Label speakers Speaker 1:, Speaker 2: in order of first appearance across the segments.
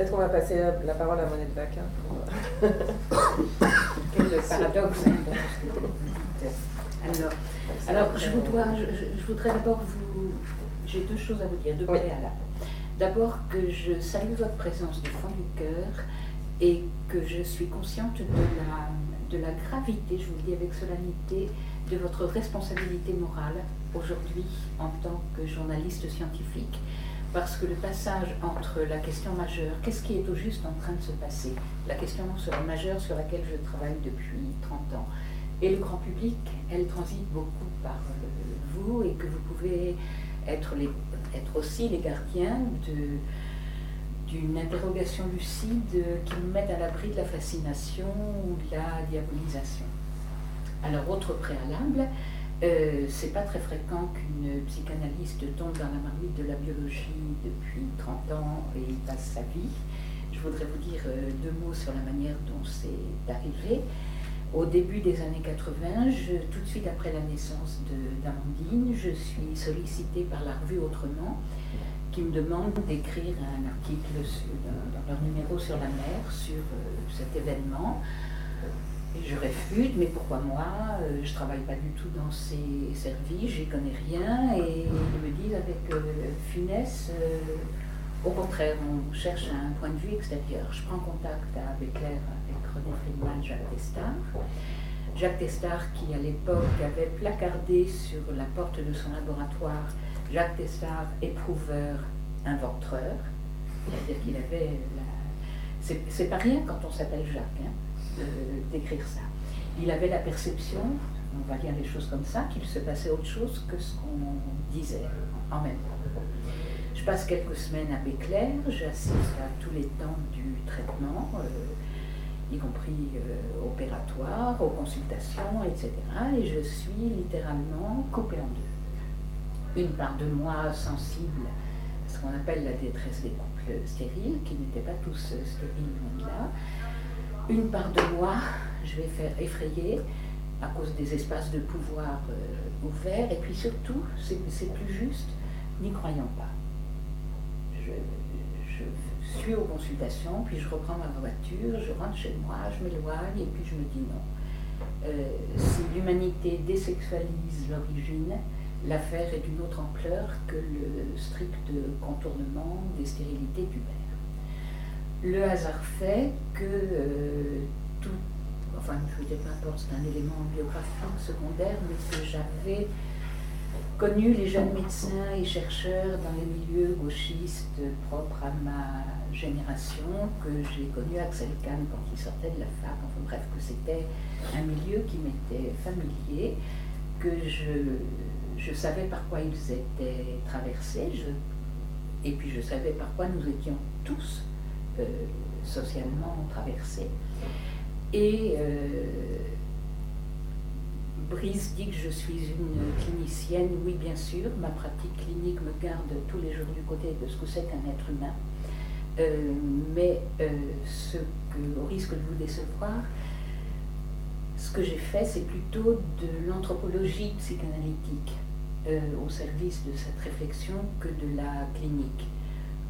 Speaker 1: Peut-être qu'on va passer la, parole à Monette Vaquin.
Speaker 2: Quel paradoxe. alors, alors je, je, voudrais d'abord vous. J'ai deux choses à vous dire, deux préalables. D'abord que je salue votre présence du fond du cœur et que je suis consciente de la, de la gravité, je vous le dis avec solennité, de votre responsabilité morale aujourd'hui en tant que journaliste scientifique. Parce que le passage entre la question majeure, qu'est-ce qui est au juste en train de se passer, la question majeure sur laquelle je travaille depuis 30 ans, et le grand public, elle transite beaucoup par vous et que vous pouvez être aussi les gardiens d'une interrogation lucide qui nous met à l'abri de la fascination ou de la diabolisation. Alors, autre préalable, euh, c'est pas très fréquent qu'une psychanalyste tombe dans la marmite de la biologie depuis 30 ans et passe sa vie. Je voudrais vous dire euh, deux mots sur la manière dont c'est arrivé. Au début des années 80, tout de suite après la naissance d'Amandine, je suis sollicitée par la revue Autrement, qui me demande d'écrire un article dans, leur numéro sur la mer sur euh, cet événement. Je réfute, mais pourquoi moi euh, Je ne travaille pas du tout dans ces services, j'y connais rien. Et ils me disent avec euh, finesse, au contraire, on cherche un point de vue extérieur. Je prends contact avec Claire René Friedman, Jacques Testard. Jacques Testard qui à l'époque avait placardé sur la porte de son laboratoire Jacques Testard, éprouveur, inventeur. C'est-à-dire qu'il avait la... C'est pas rien quand on s'appelle Jacques, hein, d'écrire ça. Il avait la perception, on va dire les choses comme ça, qu'il se passait autre chose que ce qu'on disait en même temps. Je passe quelques semaines à Béclair, j'assiste à tous les temps du traitement. Euh, y compris euh, opératoire, aux consultations, etc. Et je suis littéralement coupée en deux. Une part de moi sensible à ce qu'on appelle la détresse des couples stériles, qui n'étaient pas tous stériles loin là. Une part de moi, je vais faire effrayer à cause des espaces de pouvoir euh, ouverts, et puis surtout, c'est plus juste, n'y croyant pas. Je, suis aux consultations, puis je reprends ma voiture, je rentre chez moi, je m'éloigne, et puis je me dis non. Euh, si l'humanité désexualise l'origine, l'affaire est d'une autre ampleur que le strict contournement des stérilités pubaires. Le hasard fait que euh, tout, enfin je veux dire, peu importe, c'est un élément biographique secondaire, mais que j'avais connu les jeunes médecins et chercheurs dans les milieux gauchistes propres à ma génération, que j'ai connu Axel Kahn quand il sortait de la fac, enfin bref, que c'était un milieu qui m'était familier, que je, je savais par quoi ils étaient traversés, et puis je savais par quoi nous étions tous euh, socialement traversés. Et euh, Brice dit que je suis une clinicienne. Oui, bien sûr, ma pratique clinique me garde tous les jours du côté de ce que c'est qu'un être humain. Euh, mais ce que, au risque de vous décevoir, ce que j'ai fait, c'est plutôt de l'anthropologie psychanalytique au service de cette réflexion que de la clinique.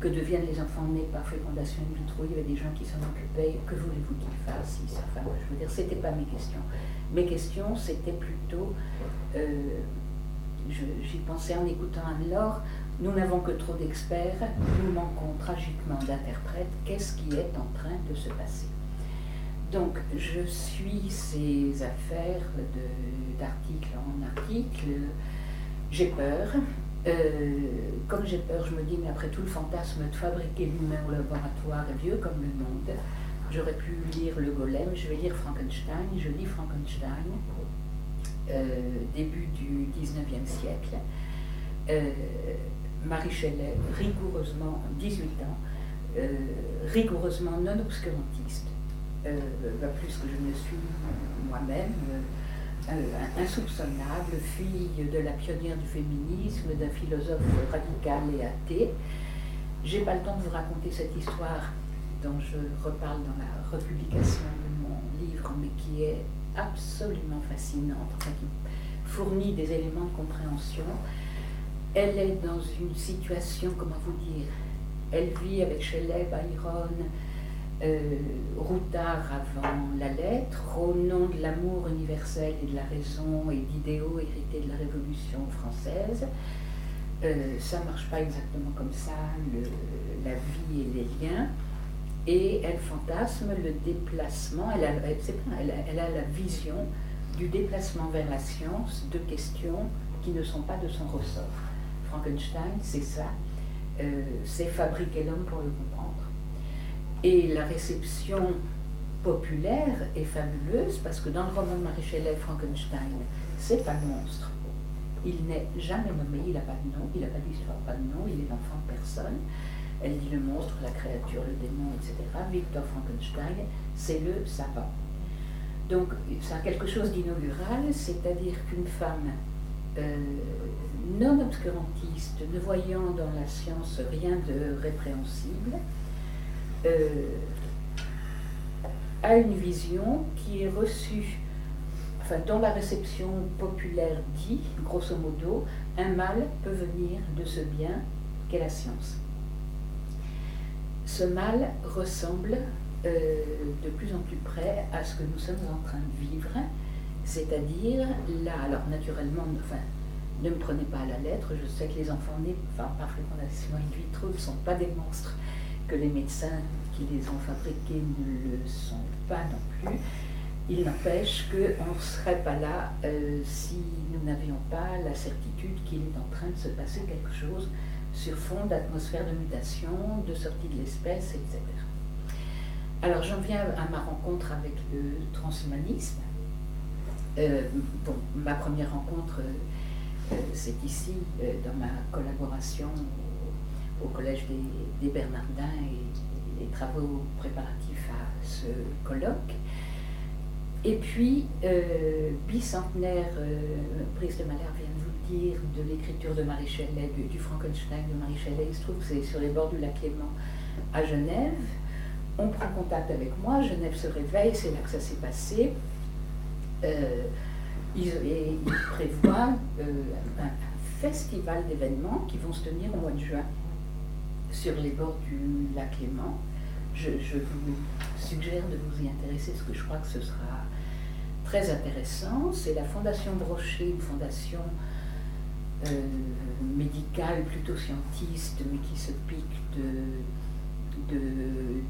Speaker 2: Que deviennent les enfants nés par fécondation in vitro Il y avait des gens qui s'en occupaient. Que voulez-vous qu'ils fassent enfin, Je veux dire, ce n'était pas mes questions. Mes questions, c'était plutôt, euh, j'y pensais en écoutant Anne-Laure, nous n'avons que trop d'experts, nous manquons tragiquement d'interprètes, qu'est-ce qui est en train de se passer? Donc, je suis ces affaires d'article en article, j'ai peur. Euh, comme j'ai peur, je me dis, mais après tout, le fantasme de fabriquer l'humain au laboratoire est vieux comme le monde. J'aurais pu lire Le Golem, je vais lire Frankenstein, je lis Frankenstein, euh, début du 19e siècle. Euh, Marie Shelley, rigoureusement, 18 ans, rigoureusement non obscurantiste, pas plus que je ne suis moi-même, insoupçonnable, fille de la pionnière du féminisme, d'un philosophe radical et athée. J'ai pas le temps de vous raconter cette histoire dont je reparle dans la republication de mon livre, mais qui est absolument fascinante, qui fournit des éléments de compréhension. Elle est dans une situation, comment vous dire, Elle vit avec Shelley, Byron, euh, Routard avant la lettre, au nom de l'amour universel et de la raison et d'idéaux hérités de la Révolution française. Euh, ça ne marche pas exactement comme ça, la vie et les liens. Et elle fantasme le déplacement, elle a, la vision du déplacement vers la science de questions qui ne sont pas de son ressort. Frankenstein, c'est ça, euh, c'est fabriquer l'homme pour le comprendre. Et la réception populaire est fabuleuse parce que dans le roman de Marie Shelley, Frankenstein, c'est pas le monstre. Il n'est jamais nommé, il n'a pas de nom, il n'a pas d'histoire, pas de nom, il est l'enfant de personne. Elle dit le monstre, la créature, le démon, etc. Victor Frankenstein, c'est le savant. Donc, ça a quelque chose d'inaugural, c'est-à-dire qu'une femme euh, non obscurantiste, ne voyant dans la science rien de répréhensible, euh, a une vision qui est reçue, enfin, dont la réception populaire dit, grosso modo, un mal peut venir de ce bien qu'est la science. Ce mal ressemble euh, de plus en plus près à ce que nous sommes en train de vivre, c'est-à-dire là, alors naturellement, ne me prenez pas à la lettre, je sais que les enfants nés par fécondation in vitro ne sont pas des monstres, que les médecins qui les ont fabriqués ne le sont pas non plus. Il n'empêche qu'on ne serait pas là euh, si nous n'avions pas la certitude qu'il est en train de se passer quelque chose sur fond d'atmosphère de mutation, de sortie de l'espèce, etc. Alors j'en viens à ma rencontre avec le transhumanisme. Euh, bon, ma première rencontre, euh, c'est ici, dans ma collaboration au, Collège des, Bernardins et les travaux préparatifs à ce colloque. Et puis, bicentenaire, Brice de Malher vient de vous dire, de l'écriture de Marie du, Frankenstein de Marie Shelley, il se trouve que c'est sur les bords du lac Léman à Genève on prend contact avec moi, Genève se réveille, c'est là que ça s'est passé. Euh, ils, prévoient euh, un, festival d'événements qui vont se tenir au mois de juin sur les bords du lac Léman. Je, vous suggère de vous y intéresser parce que je crois que ce sera très intéressant. C'est la Fondation Brochet, une fondation euh, médicale, plutôt scientiste, mais qui se pique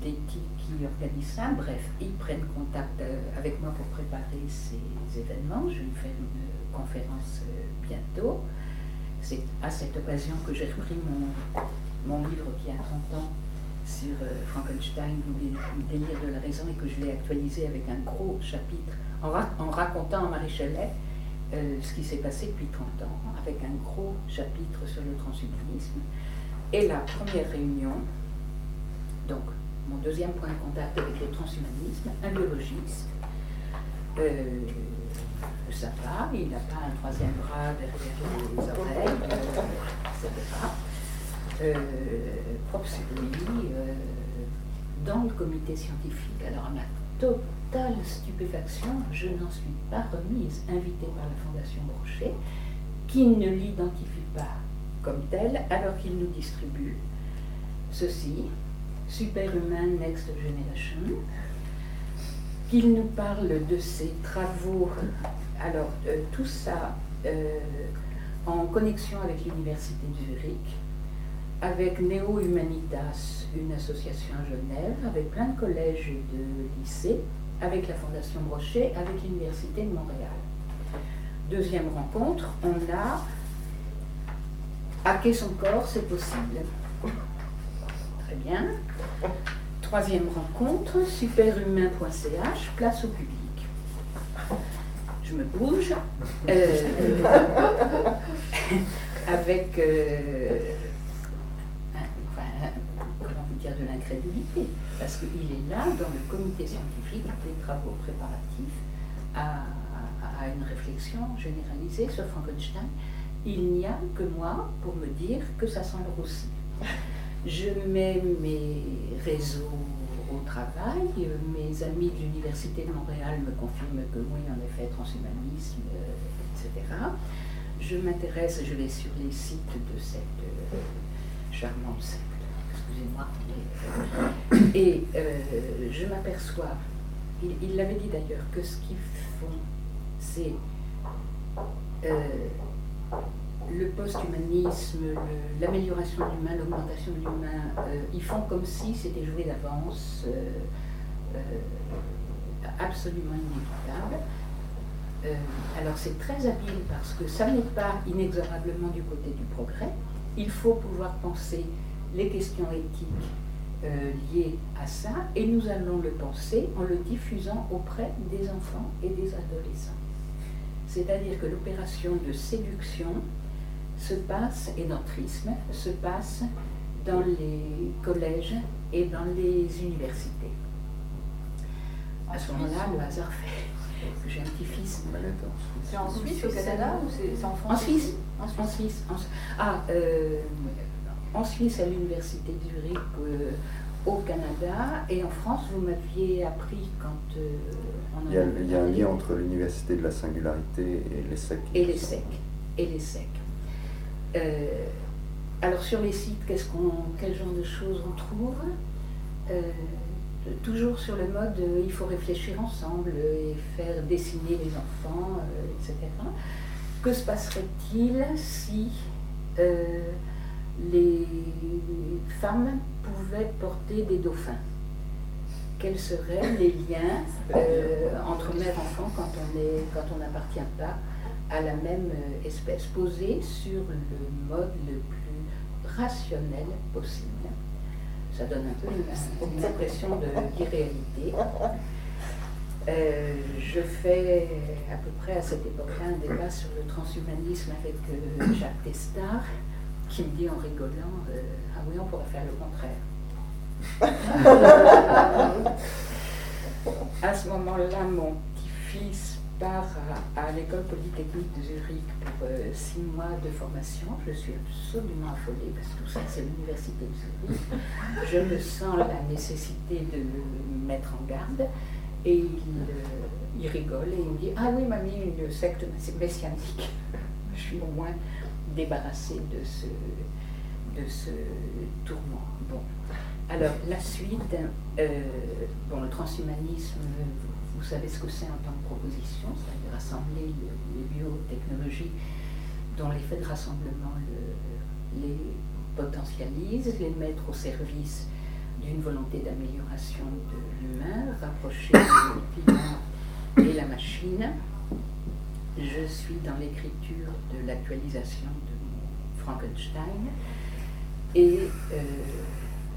Speaker 2: d'éthique qui organise ça. Bref, ils prennent contact euh, avec moi pour préparer ces événements. Je vais faire une conférence euh, bientôt. C'est à cette occasion que j'ai repris mon, mon livre qui a 30 ans sur euh, Frankenstein, le délire de la raison, et que je l'ai actualisé avec un gros chapitre en, racontant à Marie Chalet ce qui s'est passé depuis 30 ans, avec un gros chapitre sur le transhumanisme. Et la première réunion, donc, mon deuxième point de contact avec le transhumanisme, un biologiste. Euh, ça va, il n'a pas un troisième bras derrière les oreilles, euh, etc. Euh, euh, dans le comité scientifique. Alors, à ma totale stupéfaction, je n'en suis pas remise, invitée par la Fondation Brochet, qui ne l'identifie pas comme tel, alors qu'il nous distribue ceci, Superhuman Next Generation, qu'il nous parle de ses travaux, alors euh, tout ça euh, en connexion avec l'Université de Zurich, avec Neo Humanitas, une association à Genève, avec plein de collèges et de lycées, avec la Fondation Brochet, avec l'Université de Montréal. Deuxième rencontre, on a hacké son corps, c'est possible. Très bien. Troisième rencontre, superhumain.ch, place au public. Je me bouge. Euh, avec, euh, comment Parce qu'il est là, dans le comité scientifique, des travaux préparatifs à, une réflexion généralisée sur Frankenstein. Il n'y a que moi pour me dire que ça semble aussi. Je mets mes réseaux au travail. Mes amis de l'Université de Montréal me confirment que oui, en effet, transhumanisme, euh, etc. Je m'intéresse, je vais sur les sites de cette euh, charmante Et je m'aperçois, il l'avait dit d'ailleurs, que ce qu'ils font, c'est le post-humanisme, l'amélioration de l'humain, l'augmentation de l'humain, euh, ils font comme si c'était joué d'avance, euh, euh, absolument inévitable. alors c'est très habile parce que ça n'est pas inexorablement du côté du progrès. Il faut pouvoir penser les questions éthiques liées à ça et nous allons le penser en le diffusant auprès des enfants et des adolescents. C'est-à-dire que l'opération de séduction se passe, et d'entrisme, se passe dans les collèges et dans les universités. À ce moment-là, le hasard fait que j'ai un petit-fils.
Speaker 1: C'est en Suisse, au Canada ou c'est en France
Speaker 2: En Suisse. En Suisse. ah, euh, en Suisse, à l'université de Zurich, euh, au Canada, et en France, vous m'aviez appris quand euh,
Speaker 3: on il, y a, il y a un lien entre l'université de la singularité et les SEC.
Speaker 2: Et les SEC. Et les SEC. Euh, alors sur les sites, qu'est-ce qu'on, quel genre de choses on trouve? Euh, Toujours sur le mode euh, il faut réfléchir ensemble et faire dessiner les enfants, etc. Que se passerait-il si les femmes pouvaient porter des dauphins quels seraient les liens entre mère et enfant quand on n'appartient pas à la même euh, espèce, posée sur le mode le plus rationnel possible? Ça donne un peu une, impression d'irréalité. Euh, je fais à peu près à cette époque-là un débat sur le transhumanisme avec euh, Jacques Testard, qui me dit en rigolant Ah oui, on pourrait faire le contraire. à ce moment-là, mon petit-fils pars à, l'école polytechnique de Zurich pour euh, six mois de formation. Je suis absolument affolée parce que tout ça, c'est l'université de Zurich. Je me sens la nécessité de le mettre en garde. Et il, euh, il rigole et il me dit Ah oui, mamie, une secte messianique. Je suis au moins débarrassée de ce, de ce tourment. Bon. Alors, la suite, euh, bon, le transhumanisme, vous savez ce que c'est en tant que proposition, c'est-à-dire rassembler les biotechnologies dont l'effet de rassemblement les potentialise, les mettre au service d'une volonté d'amélioration de l'humain, rapprocher le client et la machine. Je suis dans l'écriture de l'actualisation Frankenstein. Et euh,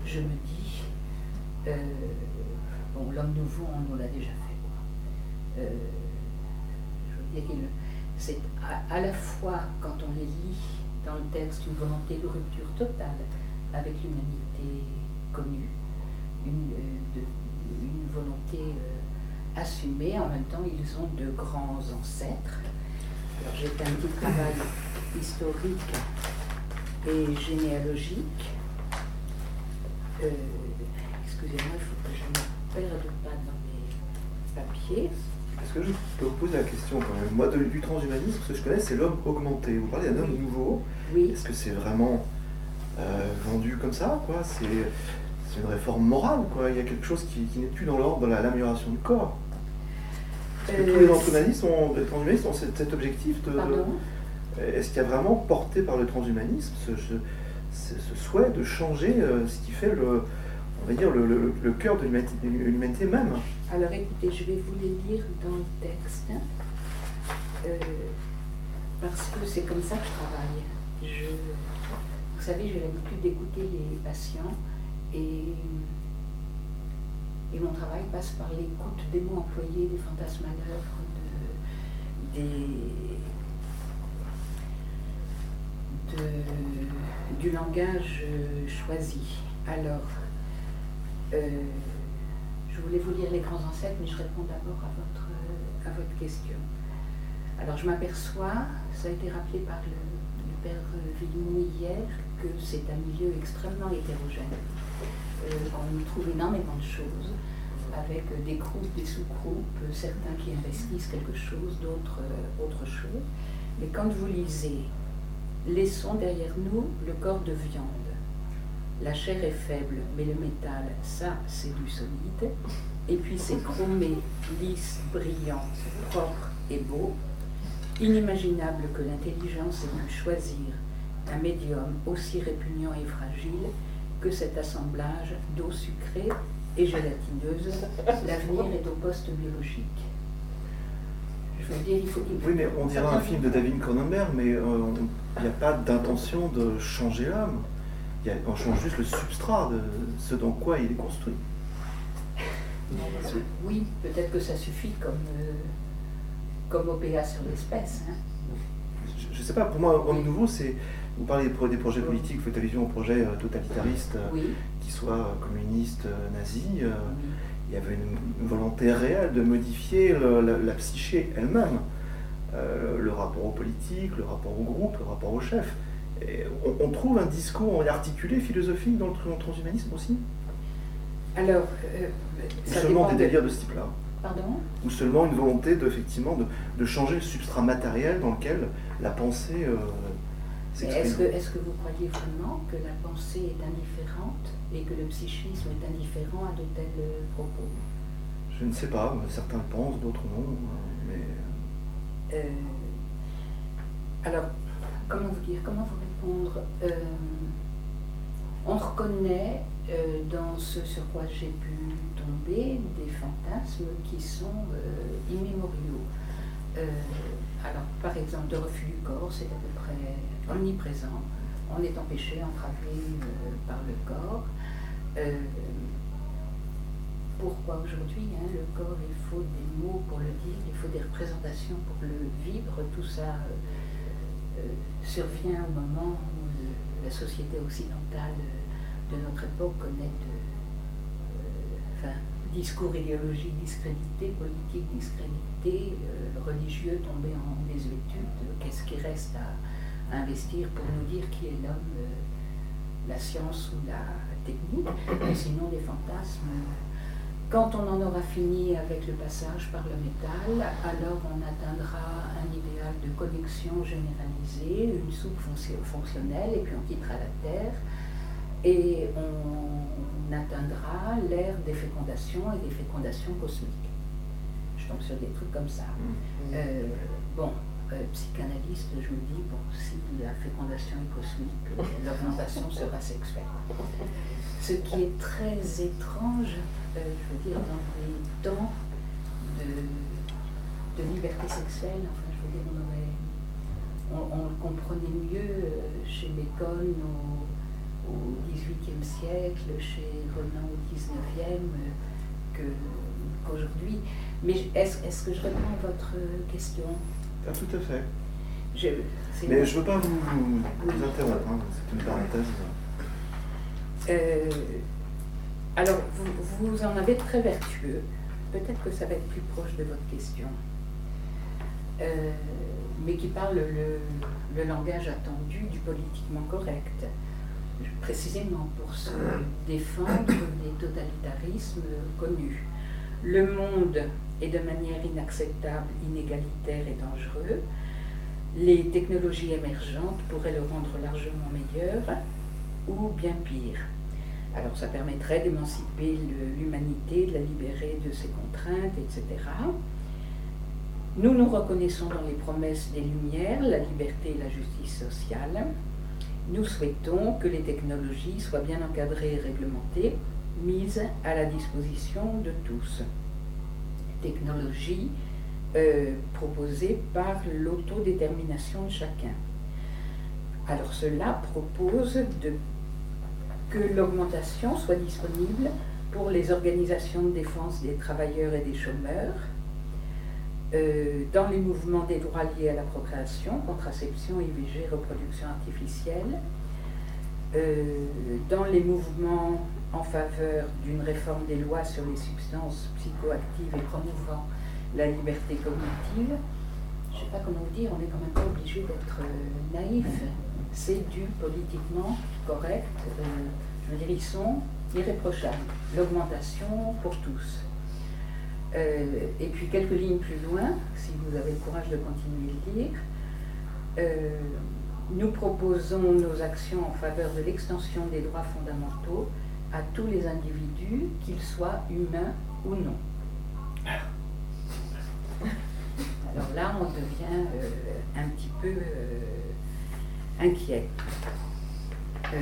Speaker 2: je me dis, euh, bon, l'homme nouveau, on nous l'a déjà fait euh, je veux dire c'est à, la fois, quand on les lit dans le texte, une volonté de rupture totale avec l'humanité connue, une, euh, volonté assumée, en même temps ils ont de grands ancêtres. Alors j'ai fait un petit travail historique et généalogique. Excusez-moi, il faut que je ne perde pas dans mes papiers.
Speaker 4: Est-ce que je peux vous poser la question quand même? Moi, du transhumanisme, ce que je connais, c'est l'homme augmenté. Vous parlez d'un homme nouveau.
Speaker 2: Oui.
Speaker 4: Est-ce que c'est vraiment euh, vendu comme ça quoi? C'est, une réforme morale quoi Il y a quelque chose qui, n'est plus dans l'ordre de l'amélioration du corps. Est-ce que tous les euh, transhumanistes ont, les transhumanistes ont cet, objectif de, Est-ce qu'il y a vraiment porté par le transhumanisme ce, souhait de changer euh, ce qui fait le, on va dire, cœur de l'humanité même?
Speaker 2: Alors écoutez, je vais vous les lire dans le texte, euh, parce que c'est comme ça que je travaille. Vous savez, j'ai l'habitude d'écouter les patients et, mon travail passe par l'écoute des mots employés, des fantasmes à l'œuvre, de, du langage choisi. Alors, euh, je voulais vous lire les grands ancêtres, mais je réponds d'abord à votre, à votre question. Alors je m'aperçois, ça a été rappelé par le, père Villemou hier, que c'est un milieu extrêmement hétérogène. Euh, on y trouve énormément de choses, avec des groupes, des sous-groupes, certains qui investissent quelque chose, d'autres euh, autre chose. Mais quand vous lisez Laissons derrière nous le corps de viande, La chair est faible, mais le métal, ça, c'est du solide. Et puis c'est chromé, lisse, brillant, propre et beau. Inimaginable que l'intelligence ait pu choisir un médium aussi répugnant et fragile que cet assemblage d'eau sucrée et gélatineuse. L'avenir est au poste biologique.
Speaker 4: Je veux dire, il faut. Oui, mais on dirait un film de David Cronenberg, mais euh, il n'y a pas d'intention de changer l'homme. On change juste le substrat de ce dans quoi il est construit.
Speaker 2: Oui, peut-être que ça suffit comme, euh, comme OPA sur l'espèce. Hein.
Speaker 4: Je ne sais pas, pour moi, Homme Nouveau, c'est. Vous parlez des projets politiques, vous faites allusion aux projets euh, totalitaristes, qui soient communistes, nazis. Il y avait une, volonté réelle de modifier la, psyché elle-même. le rapport aux politiques, le rapport au groupe, le rapport au chef on, trouve un discours articulé, philosophique dans le transhumanisme aussi?
Speaker 2: Alors,
Speaker 4: euh, Ou seulement des délires de ce type-là?
Speaker 2: Pardon?
Speaker 4: Ou seulement une volonté de, effectivement, de, changer le substrat matériel dans lequel la pensée euh.
Speaker 2: Est-ce que, est que, vous croyez vraiment que la pensée est indifférente et que le psychisme est indifférent à de tels propos?
Speaker 4: Je ne sais pas, certains pensent, d'autres non. Hein, mais...
Speaker 2: Euh, alors, comment vous dire, comment vous euh, on reconnaît euh, dans ce sur quoi j'ai pu tomber des fantasmes qui sont euh, immémoriaux. alors, par exemple, le refus du corps, c'est à peu près omniprésent. On est empêché, entravé par le corps. pourquoi aujourd'hui hein, le corps, il faut des mots pour le dire, il faut des représentations pour le vivre, tout ça euh, survient au moment où la société occidentale de notre époque connaît de, euh, discours idéologique discrédité, politique discrédité, euh, religieux tombé en désuétude. Qu'est-ce qui reste à, investir pour nous dire qui est l'homme, la science ou la technique, mais sinon les fantasmes quand on en aura fini avec le passage par le métal, alors on atteindra un idéal de connexion généralisée, une soupe fonctionnelle, et puis on quittera la Terre, et on atteindra l'ère des fécondations et des fécondations cosmiques. Je tombe sur des trucs comme ça. Mmh. Euh, bon, euh, psychanalyste, je me dis, bon, si la fécondation est cosmique, l'augmentation sera sexuelle. Ce qui est très étrange euh, je veux dire, dans les temps de, liberté sexuelle, enfin, je veux dire, on, on, le comprenait mieux euh, chez Bacon au, XVIIIe siècle, chez Renan au XIXe, euh, qu'aujourd'hui. Mais est-ce que je réponds à votre question?
Speaker 4: Ah, Tout à fait. Mais je ne veux pas vous, vous, interrompre, hein, c'est une parenthèse.
Speaker 2: Euh, alors, vous, vous, en avez très vertueux. Peut-être que ça va être plus proche de votre question. Euh, mais qui parle le, langage attendu du politiquement correct, précisément pour se défendre des totalitarismes connus. Le monde est de manière inacceptable, inégalitaire et dangereux. Les technologies émergentes pourraient le rendre largement meilleur ou bien pire. Alors ça permettrait d'émanciper l'humanité, de la libérer de ses contraintes, etc. Nous nous reconnaissons dans les promesses des Lumières, la liberté et la justice sociale. Nous souhaitons que les technologies soient bien encadrées et réglementées, mises à la disposition de tous. Technologies euh, proposées par l'autodétermination de chacun. Alors cela propose que l'augmentation soit disponible pour les organisations de défense des travailleurs et des chômeurs, euh, dans les mouvements des droits liés à la procréation, contraception, IVG, reproduction artificielle, euh, dans les mouvements en faveur d'une réforme des lois sur les substances psychoactives et promouvant la liberté cognitive. Je ne sais pas comment vous dire, on n'est quand même pas obligé d'être euh, naïf c'est du politiquement correct. Euh, je veux dire, ils sont irréprochables. L'augmentation pour tous. Euh, et puis quelques lignes plus loin, si vous avez le courage de continuer de lire, euh, nous proposons nos actions en faveur de l'extension des droits fondamentaux à tous les individus, qu'ils soient humains ou non. Alors là, on devient euh, un petit peu euh, inquiet.
Speaker 3: Euh...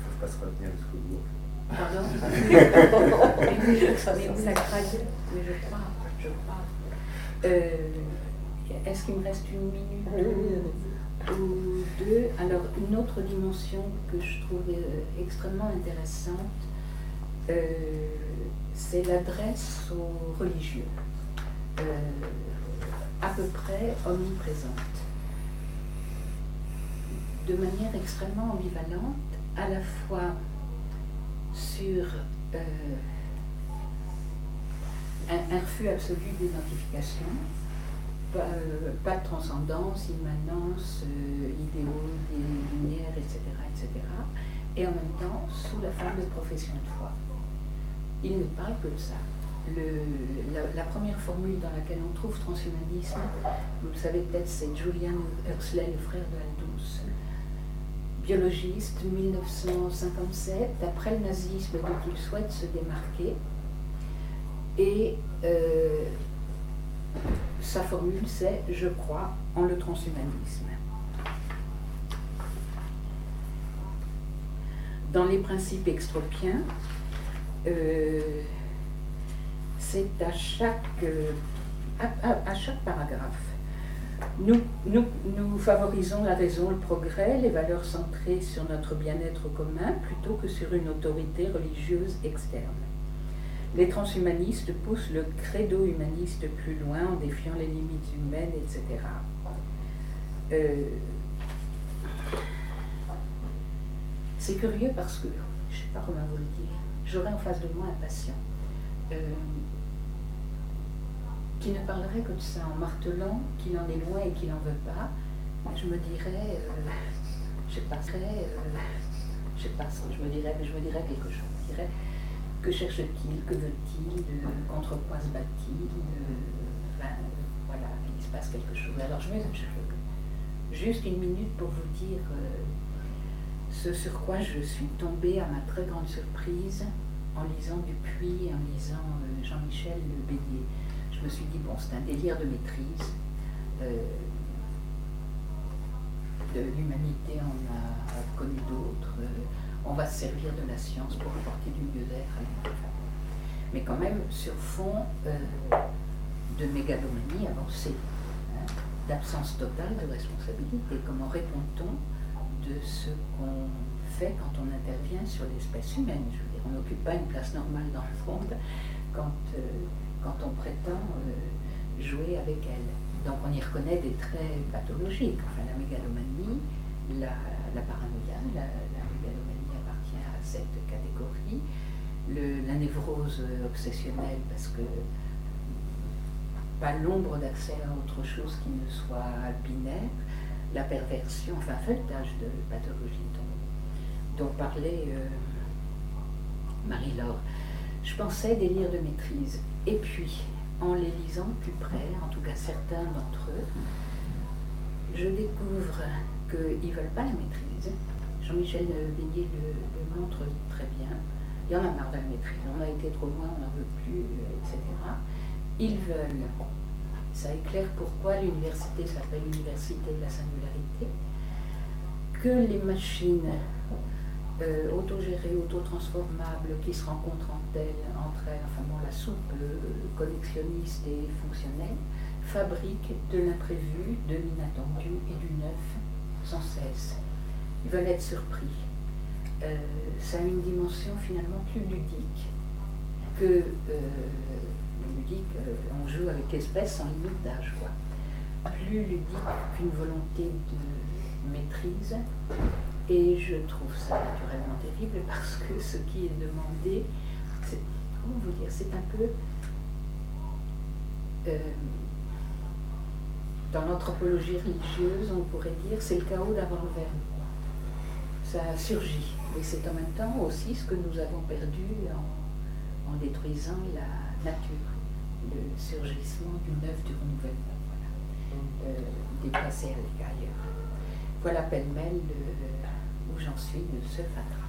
Speaker 3: ne pas se retenir jusqu'au bout.
Speaker 2: Pardon mais, je, ça mais je crois, je crois. Euh, est-ce qu'il me reste une minute? Ou deux. Alors, une autre dimension que je trouve euh, extrêmement intéressante, euh, c'est l'adresse aux religieux, à peu près omniprésente, de manière extrêmement ambivalente, à la fois sur un, refus absolu d'identification, euh, pas, de transcendance, immanence, euh, idéaux, des lumières, etc., etc. Et en même temps, sous la forme de profession de foi. Il ne parle que de ça. la, première formule dans laquelle on trouve transhumanisme, vous le savez peut-être, c'est Julian Huxley, le frère de Aldous, biologiste, 1957, après le nazisme dont il souhaite se démarquer, et euh, sa formule, c'est Je crois en le transhumanisme. Dans les principes extropiens, euh, c'est à chaque, paragraphe. Nous, favorisons la raison, le progrès, les valeurs centrées sur notre bien-être commun plutôt que sur une autorité religieuse externe. Les transhumanistes poussent le credo humaniste plus loin en défiant les limites humaines, etc. Euh, c'est curieux parce que, je ne sais pas comment vous le dire, j'aurais en face de moi un patient euh, qui ne parlerait que de ça en martelant qu'il en est loin et qu'il n'en veut pas. Je me dirais, euh, je sais pas, je je me dirais, je me dirais quelque chose. Que cherche-t-il Que veut-il Contre quoi se bat-il Voilà, il se passe quelque chose. Alors je, me, juste une minute pour vous dire euh, ce sur quoi je suis tombée à ma très grande surprise en lisant Dupuis en lisant euh, Jean-Michel Le Bélier. Je me suis dit, bon, c'est un délire de maîtrise. Euh, de l'humanité, on a connu d'autres on va se servir de la science pour apporter du mieux-être à Mais quand même, sur fond euh, de mégalomanie avancée, hein, d'absence totale de responsabilité. Comment répond-on de ce qu'on fait quand on intervient sur l'espèce humaine on n'occupe pas une place normale dans le monde quand, euh, on prétend euh, jouer avec elle. Donc on y reconnaît des traits pathologiques, la mégalomanie, la, paranoïa, cette catégorie. la névrose obsessionnelle, parce que pas l'ombre d'accès à autre chose qui ne soit binaire, la perversion, enfin feuilletage de pathologie dont, parlait euh, Marie-Laure. Je pensais délire de maîtrise. Et puis, en les lisant plus près, en tout cas certains d'entre eux, je découvre qu'ils ne veulent pas la maîtrise, Jean-Michel Beignet le, montre très bien. Il y en a marre de la maîtrise, on a été trop loin, on n'en veut plus, euh, etc. Ils veulent, ça éclaire pourquoi l'université s'appelle l'université de la singularité, que les machines euh, autogérées, autotransformables, qui se rencontrent entre elles, entre elles enfin bon, la soupe euh, collectionniste et fonctionnelle, fabriquent de l'imprévu, de l'inattendu et du neuf sans cesse ils veulent être surpris. Euh, ça a une dimension finalement plus ludique que euh, ludique, euh, on joue avec espèce sans limite d'âge, quoi. Plus ludique qu'une volonté de maîtrise. Et je trouve ça naturellement terrible parce que ce qui est demandé, comment vous dire, c'est un peu dans l'anthropologie religieuse, on pourrait dire, c'est le chaos d'avant le verbe ça surgit. Et c'est en même temps aussi ce que nous avons perdu en, détruisant la nature, le surgissement du neuf, du renouvellement. euh, déplacés à ailleurs. Voilà pêle-mêle euh, où j'en suis de ce fatras.